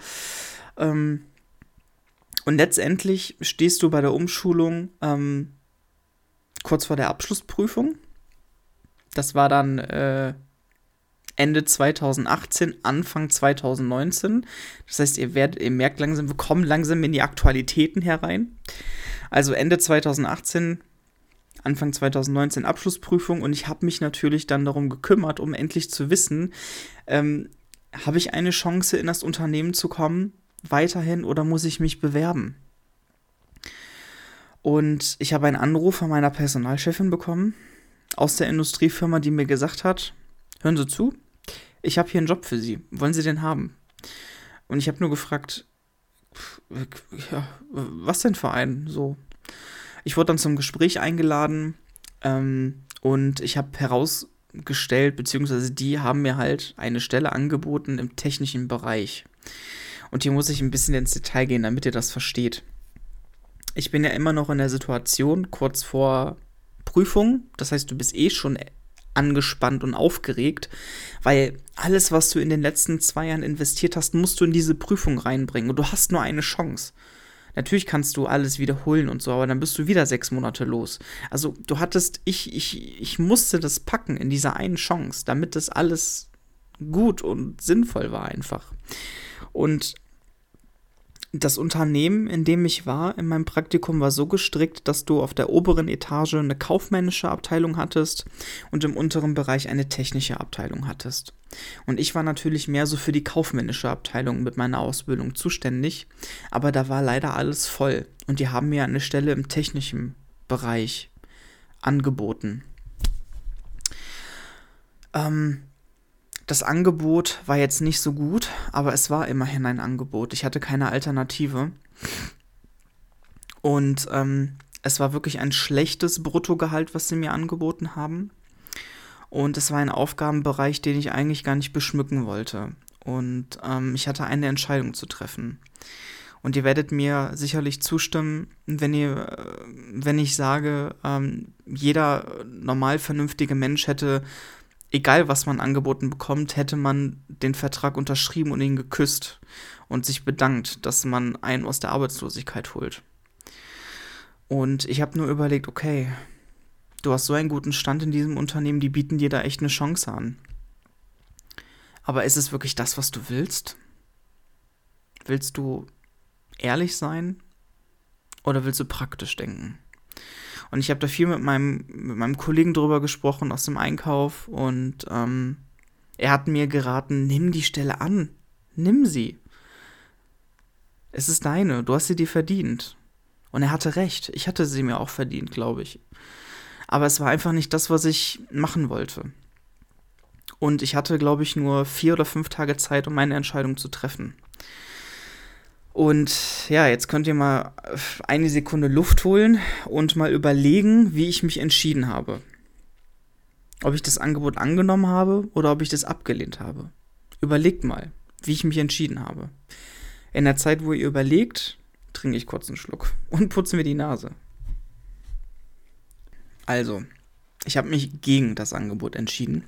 Ähm, und letztendlich stehst du bei der Umschulung ähm, kurz vor der Abschlussprüfung. Das war dann äh, Ende 2018, Anfang 2019. Das heißt, ihr, werdet, ihr merkt langsam, wir kommen langsam in die Aktualitäten herein. Also Ende 2018 Anfang 2019 Abschlussprüfung und ich habe mich natürlich dann darum gekümmert, um endlich zu wissen, ähm, habe ich eine Chance in das Unternehmen zu kommen, weiterhin oder muss ich mich bewerben? Und ich habe einen Anruf von meiner Personalchefin bekommen aus der Industriefirma, die mir gesagt hat, hören Sie zu, ich habe hier einen Job für Sie, wollen Sie den haben? Und ich habe nur gefragt, ja, was denn für einen? So, ich wurde dann zum Gespräch eingeladen ähm, und ich habe herausgestellt, beziehungsweise die haben mir halt eine Stelle angeboten im technischen Bereich. Und hier muss ich ein bisschen ins Detail gehen, damit ihr das versteht. Ich bin ja immer noch in der Situation kurz vor Prüfung. Das heißt, du bist eh schon angespannt und aufgeregt, weil alles, was du in den letzten zwei Jahren investiert hast, musst du in diese Prüfung reinbringen und du hast nur eine Chance. Natürlich kannst du alles wiederholen und so, aber dann bist du wieder sechs Monate los. Also du hattest, ich, ich, ich musste das packen in dieser einen Chance, damit das alles gut und sinnvoll war einfach. Und das Unternehmen, in dem ich war, in meinem Praktikum, war so gestrickt, dass du auf der oberen Etage eine kaufmännische Abteilung hattest und im unteren Bereich eine technische Abteilung hattest. Und ich war natürlich mehr so für die kaufmännische Abteilung mit meiner Ausbildung zuständig, aber da war leider alles voll und die haben mir eine Stelle im technischen Bereich angeboten. Ähm, das Angebot war jetzt nicht so gut, aber es war immerhin ein Angebot. Ich hatte keine Alternative. Und ähm, es war wirklich ein schlechtes Bruttogehalt, was sie mir angeboten haben. Und es war ein Aufgabenbereich, den ich eigentlich gar nicht beschmücken wollte. Und ähm, ich hatte eine Entscheidung zu treffen. Und ihr werdet mir sicherlich zustimmen, wenn ihr, wenn ich sage, ähm, jeder normal vernünftige Mensch hätte, egal was man angeboten bekommt, hätte man den Vertrag unterschrieben und ihn geküsst und sich bedankt, dass man einen aus der Arbeitslosigkeit holt. Und ich habe nur überlegt, okay, du hast so einen guten Stand in diesem Unternehmen, die bieten dir da echt eine Chance an. Aber ist es wirklich das, was du willst? Willst du ehrlich sein oder willst du praktisch denken? Und ich habe da viel mit meinem, mit meinem Kollegen drüber gesprochen aus dem Einkauf und ähm, er hat mir geraten, nimm die Stelle an, nimm sie. Es ist deine, du hast sie dir verdient. Und er hatte recht, ich hatte sie mir auch verdient, glaube ich. Aber es war einfach nicht das, was ich machen wollte. Und ich hatte, glaube ich, nur vier oder fünf Tage Zeit, um meine Entscheidung zu treffen. Und ja, jetzt könnt ihr mal eine Sekunde Luft holen und mal überlegen, wie ich mich entschieden habe. Ob ich das Angebot angenommen habe oder ob ich das abgelehnt habe. Überlegt mal, wie ich mich entschieden habe. In der Zeit, wo ihr überlegt, trinke ich kurz einen Schluck *laughs* und putze mir die Nase. Also, ich habe mich gegen das Angebot entschieden,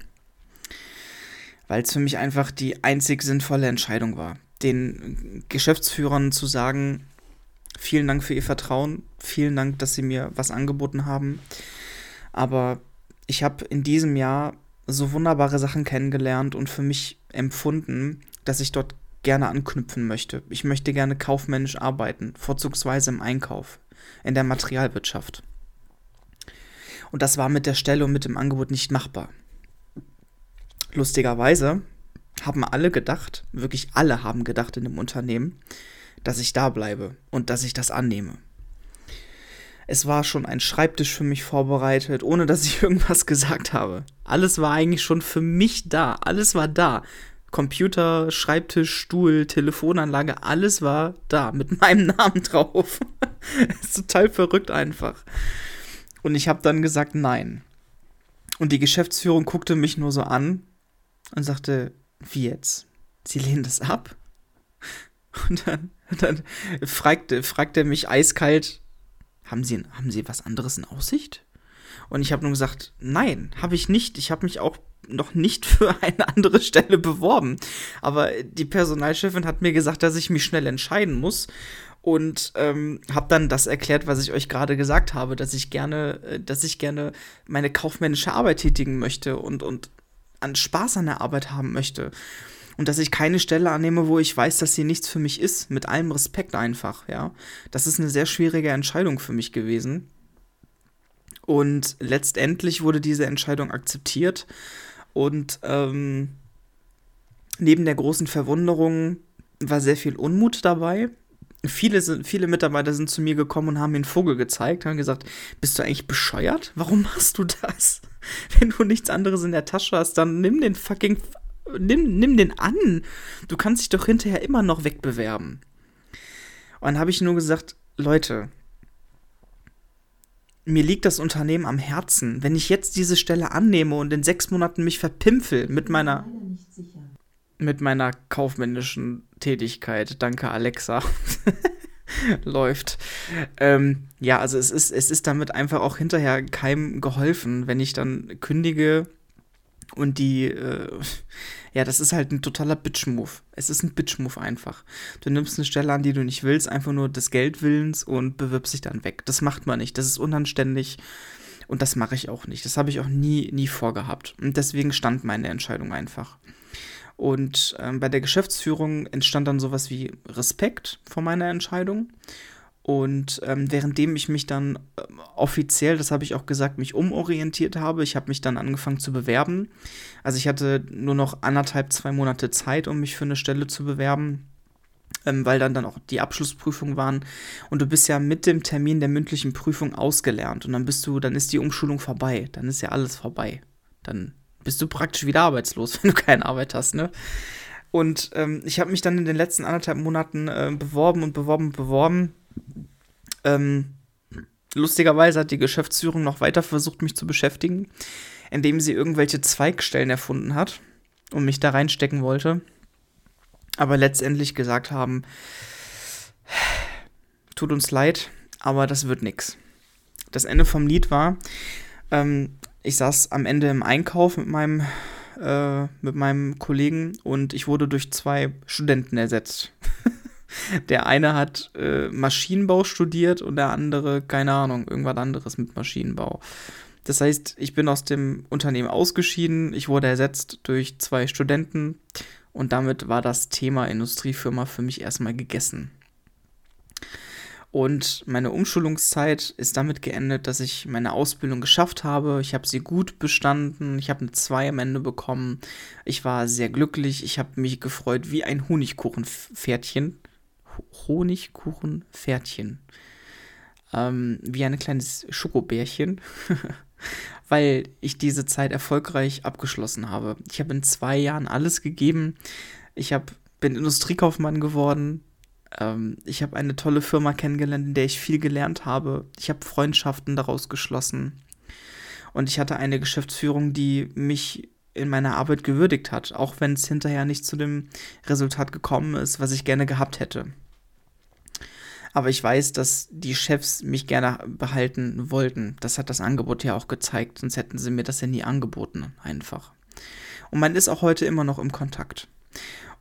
weil es für mich einfach die einzig sinnvolle Entscheidung war den Geschäftsführern zu sagen, vielen Dank für Ihr Vertrauen, vielen Dank, dass Sie mir was angeboten haben. Aber ich habe in diesem Jahr so wunderbare Sachen kennengelernt und für mich empfunden, dass ich dort gerne anknüpfen möchte. Ich möchte gerne kaufmännisch arbeiten, vorzugsweise im Einkauf, in der Materialwirtschaft. Und das war mit der Stelle und mit dem Angebot nicht machbar. Lustigerweise haben alle gedacht, wirklich alle haben gedacht in dem Unternehmen, dass ich da bleibe und dass ich das annehme. Es war schon ein Schreibtisch für mich vorbereitet, ohne dass ich *laughs* irgendwas gesagt habe. Alles war eigentlich schon für mich da. Alles war da. Computer, Schreibtisch, Stuhl, Telefonanlage, alles war da mit *laughs* meinem Namen drauf. *laughs* ist total verrückt einfach. Und ich habe dann gesagt, nein. Und die Geschäftsführung guckte mich nur so an und sagte, wie jetzt? Sie lehnen das ab? Und dann, dann fragt, fragt er mich eiskalt, haben Sie, haben Sie was anderes in Aussicht? Und ich habe nur gesagt, nein, habe ich nicht. Ich habe mich auch noch nicht *laughs* für eine andere Stelle beworben. Aber die Personalchefin hat mir gesagt, dass ich mich schnell entscheiden muss. Und ähm, habe dann das erklärt, was ich euch gerade gesagt habe, dass ich gerne, äh, dass ich gerne meine kaufmännische Arbeit tätigen möchte und, und an Spaß an der Arbeit haben möchte. Und dass ich keine Stelle annehme, wo ich weiß, dass sie nichts für mich ist, mit allem Respekt einfach, ja. Das ist eine sehr schwierige Entscheidung für mich gewesen. Und letztendlich wurde diese Entscheidung akzeptiert. Und ähm, neben der großen Verwunderung war sehr viel Unmut dabei. Viele, sind, viele Mitarbeiter sind zu mir gekommen und haben mir einen Vogel gezeigt, haben gesagt, bist du eigentlich bescheuert? Warum machst du das? *laughs* Wenn du nichts anderes in der Tasche hast, dann nimm den fucking. Nimm, nimm den an. Du kannst dich doch hinterher immer noch wegbewerben. Und dann habe ich nur gesagt, Leute, mir liegt das Unternehmen am Herzen. Wenn ich jetzt diese Stelle annehme und in sechs Monaten mich verpimpel mit meiner mit meiner kaufmännischen Tätigkeit, danke Alexa, *laughs* *laughs* läuft. Ähm, ja, also es ist, es ist damit einfach auch hinterher keinem geholfen, wenn ich dann kündige und die, äh, ja, das ist halt ein totaler Bitch-Move. Es ist ein Bitch-Move einfach. Du nimmst eine Stelle an, die du nicht willst, einfach nur des Geldwillens und bewirbst dich dann weg. Das macht man nicht. Das ist unanständig. Und das mache ich auch nicht. Das habe ich auch nie, nie vorgehabt. Und deswegen stand meine Entscheidung einfach. Und ähm, bei der Geschäftsführung entstand dann sowas wie Respekt vor meiner Entscheidung. Und ähm, währenddem ich mich dann äh, offiziell, das habe ich auch gesagt, mich umorientiert habe, ich habe mich dann angefangen zu bewerben. Also ich hatte nur noch anderthalb, zwei Monate Zeit, um mich für eine Stelle zu bewerben, ähm, weil dann dann auch die Abschlussprüfungen waren. Und du bist ja mit dem Termin der mündlichen Prüfung ausgelernt. Und dann bist du, dann ist die Umschulung vorbei. Dann ist ja alles vorbei. Dann bist du praktisch wieder arbeitslos, *laughs* wenn du keine Arbeit hast, ne? Und ähm, ich habe mich dann in den letzten anderthalb Monaten äh, beworben und beworben und beworben. Ähm, lustigerweise hat die Geschäftsführung noch weiter versucht, mich zu beschäftigen, indem sie irgendwelche Zweigstellen erfunden hat und mich da reinstecken wollte. Aber letztendlich gesagt haben, Tut uns leid, aber das wird nix. Das Ende vom Lied war, ähm, ich saß am Ende im Einkauf mit meinem, äh, mit meinem Kollegen und ich wurde durch zwei Studenten ersetzt. *laughs* der eine hat äh, Maschinenbau studiert und der andere, keine Ahnung, irgendwas anderes mit Maschinenbau. Das heißt, ich bin aus dem Unternehmen ausgeschieden, ich wurde ersetzt durch zwei Studenten und damit war das Thema Industriefirma für mich erstmal gegessen. Und meine Umschulungszeit ist damit geendet, dass ich meine Ausbildung geschafft habe. Ich habe sie gut bestanden. Ich habe eine 2 am Ende bekommen. Ich war sehr glücklich. Ich habe mich gefreut wie ein Honigkuchenpferdchen. Honigkuchenpferdchen. Ähm, wie ein kleines Schokobärchen. *laughs* Weil ich diese Zeit erfolgreich abgeschlossen habe. Ich habe in zwei Jahren alles gegeben. Ich hab, bin Industriekaufmann geworden ähm, ich habe eine tolle Firma kennengelernt, in der ich viel gelernt habe. Ich habe Freundschaften daraus geschlossen. Und ich hatte eine Geschäftsführung, die mich in meiner Arbeit gewürdigt hat, auch wenn es hinterher nicht zu dem Resultat gekommen ist, was ich gerne gehabt hätte. Aber ich weiß, dass die Chefs mich gerne behalten wollten. Das hat das Angebot ja auch gezeigt, sonst hätten sie mir das ja nie angeboten, einfach. Und man ist auch heute immer noch im Kontakt.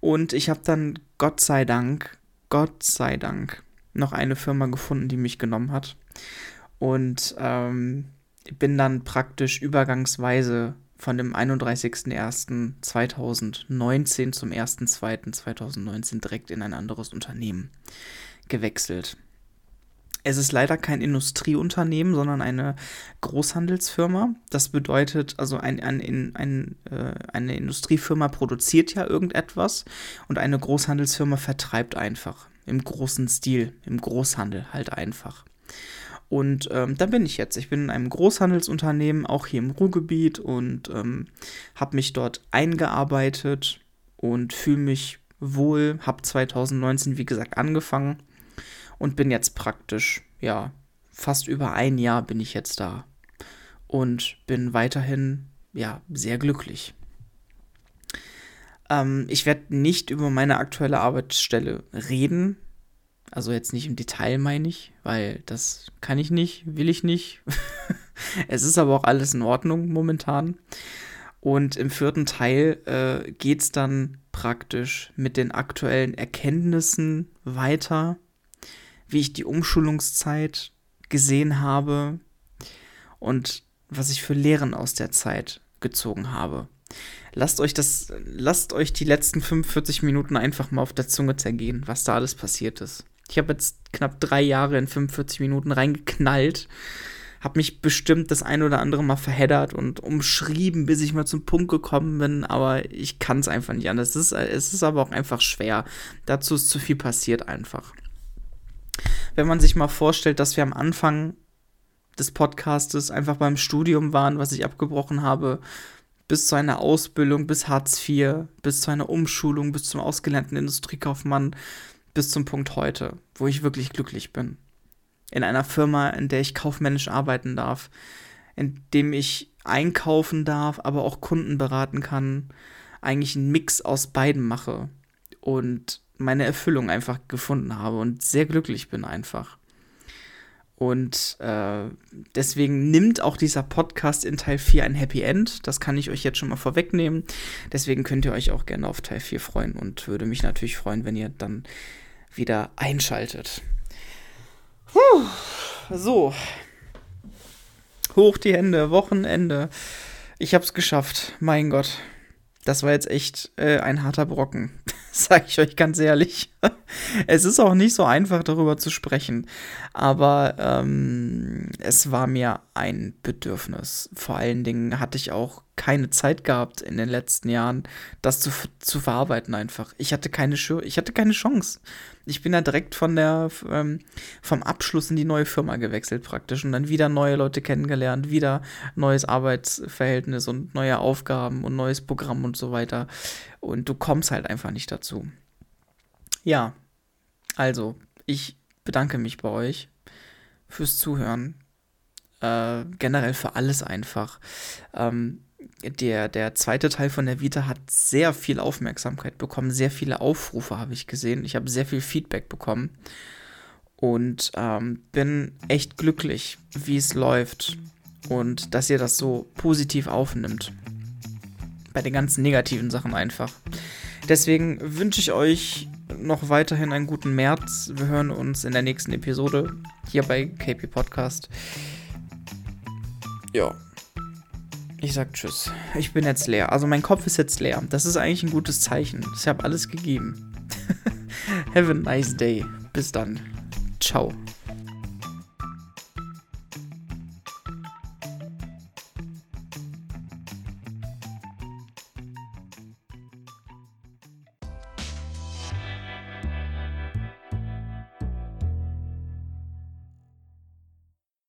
Und ich habe dann, Gott sei Dank, Gott sei Dank noch eine Firma gefunden, die mich genommen hat. Und ähm, bin dann praktisch übergangsweise von dem 31.01.2019 zum 1.02.2019 direkt in ein anderes Unternehmen gewechselt. Es ist leider kein Industrieunternehmen, sondern eine Großhandelsfirma. Das bedeutet, also ein, ein, ein, äh, eine Industriefirma produziert ja irgendetwas und eine Großhandelsfirma vertreibt einfach. Im großen Stil, im Großhandel halt einfach. Und ähm, da bin ich jetzt. Ich bin in einem Großhandelsunternehmen, auch hier im Ruhrgebiet und ähm, habe mich dort eingearbeitet und fühle mich wohl. Habe 2019, wie gesagt, angefangen und bin jetzt praktisch, ja, fast über ein Jahr bin ich jetzt da und bin weiterhin, ja, sehr glücklich. Ähm, ich werde nicht über meine aktuelle Arbeitsstelle reden, also jetzt nicht im Detail meine ich, weil das kann ich nicht, will ich nicht. *laughs* es ist aber auch alles in Ordnung momentan. Und im vierten Teil äh, geht es dann praktisch mit den aktuellen Erkenntnissen weiter wie ich die Umschulungszeit gesehen habe und was ich für Lehren aus der Zeit gezogen habe. Lasst euch das, lasst euch die letzten 45 Minuten einfach mal auf der Zunge zergehen, was da alles passiert ist. Ich habe jetzt knapp drei Jahre in 45 Minuten reingeknallt, habe mich bestimmt das ein oder andere Mal verheddert und umschrieben, bis ich mal zum Punkt gekommen bin, aber ich kann es einfach nicht anders. Es ist, es ist aber auch einfach schwer. Dazu ist zu viel passiert einfach wenn man sich mal vorstellt, dass wir am Anfang des Podcastes einfach beim Studium waren, was ich abgebrochen habe, bis zu einer Ausbildung, bis Hartz IV, bis zu einer Umschulung, bis zum ausgelernten Industriekaufmann, bis zum Punkt heute, wo ich wirklich glücklich bin. In einer Firma, in der ich kaufmännisch arbeiten darf, in dem ich einkaufen darf, aber auch Kunden beraten kann, eigentlich einen Mix aus beiden mache. Und meine Erfüllung einfach gefunden habe und sehr glücklich bin einfach. Und äh, deswegen nimmt auch dieser Podcast in Teil 4 ein Happy End. Das kann ich euch jetzt schon mal vorwegnehmen. Deswegen könnt ihr euch auch gerne auf Teil 4 freuen und würde mich natürlich freuen, wenn ihr dann wieder einschaltet. Puh, so. Hoch die Hände, Wochenende. Ich hab's geschafft. Mein Gott. Das war jetzt echt äh, ein harter Brocken. *laughs* *laughs* sage ich euch ganz ehrlich. *laughs* es ist auch nicht so einfach, darüber zu sprechen. Aber ähm, es war mir ein Bedürfnis. Vor allen Dingen hatte ich auch keine Zeit gehabt in den letzten Jahren, das zu, zu verarbeiten einfach. Ich hatte keine, ich hatte keine Chance. Ich bin ja direkt von der, ähm, vom Abschluss in die neue Firma gewechselt praktisch und dann wieder neue Leute kennengelernt, wieder neues Arbeitsverhältnis und neue Aufgaben und neues Programm und so weiter. Und du kommst halt einfach nicht dazu. Ja, also, ich bedanke mich bei euch fürs Zuhören. Äh, generell für alles einfach. Ähm, der, der zweite Teil von der Vita hat sehr viel Aufmerksamkeit bekommen, sehr viele Aufrufe habe ich gesehen. Ich habe sehr viel Feedback bekommen und ähm, bin echt glücklich, wie es läuft und dass ihr das so positiv aufnimmt. Bei den ganzen negativen Sachen einfach. Deswegen wünsche ich euch noch weiterhin einen guten März. Wir hören uns in der nächsten Episode hier bei KP Podcast. Ja. Ich sag Tschüss. Ich bin jetzt leer. Also mein Kopf ist jetzt leer. Das ist eigentlich ein gutes Zeichen. Ich habe alles gegeben. *laughs* Have a nice day. Bis dann. Ciao.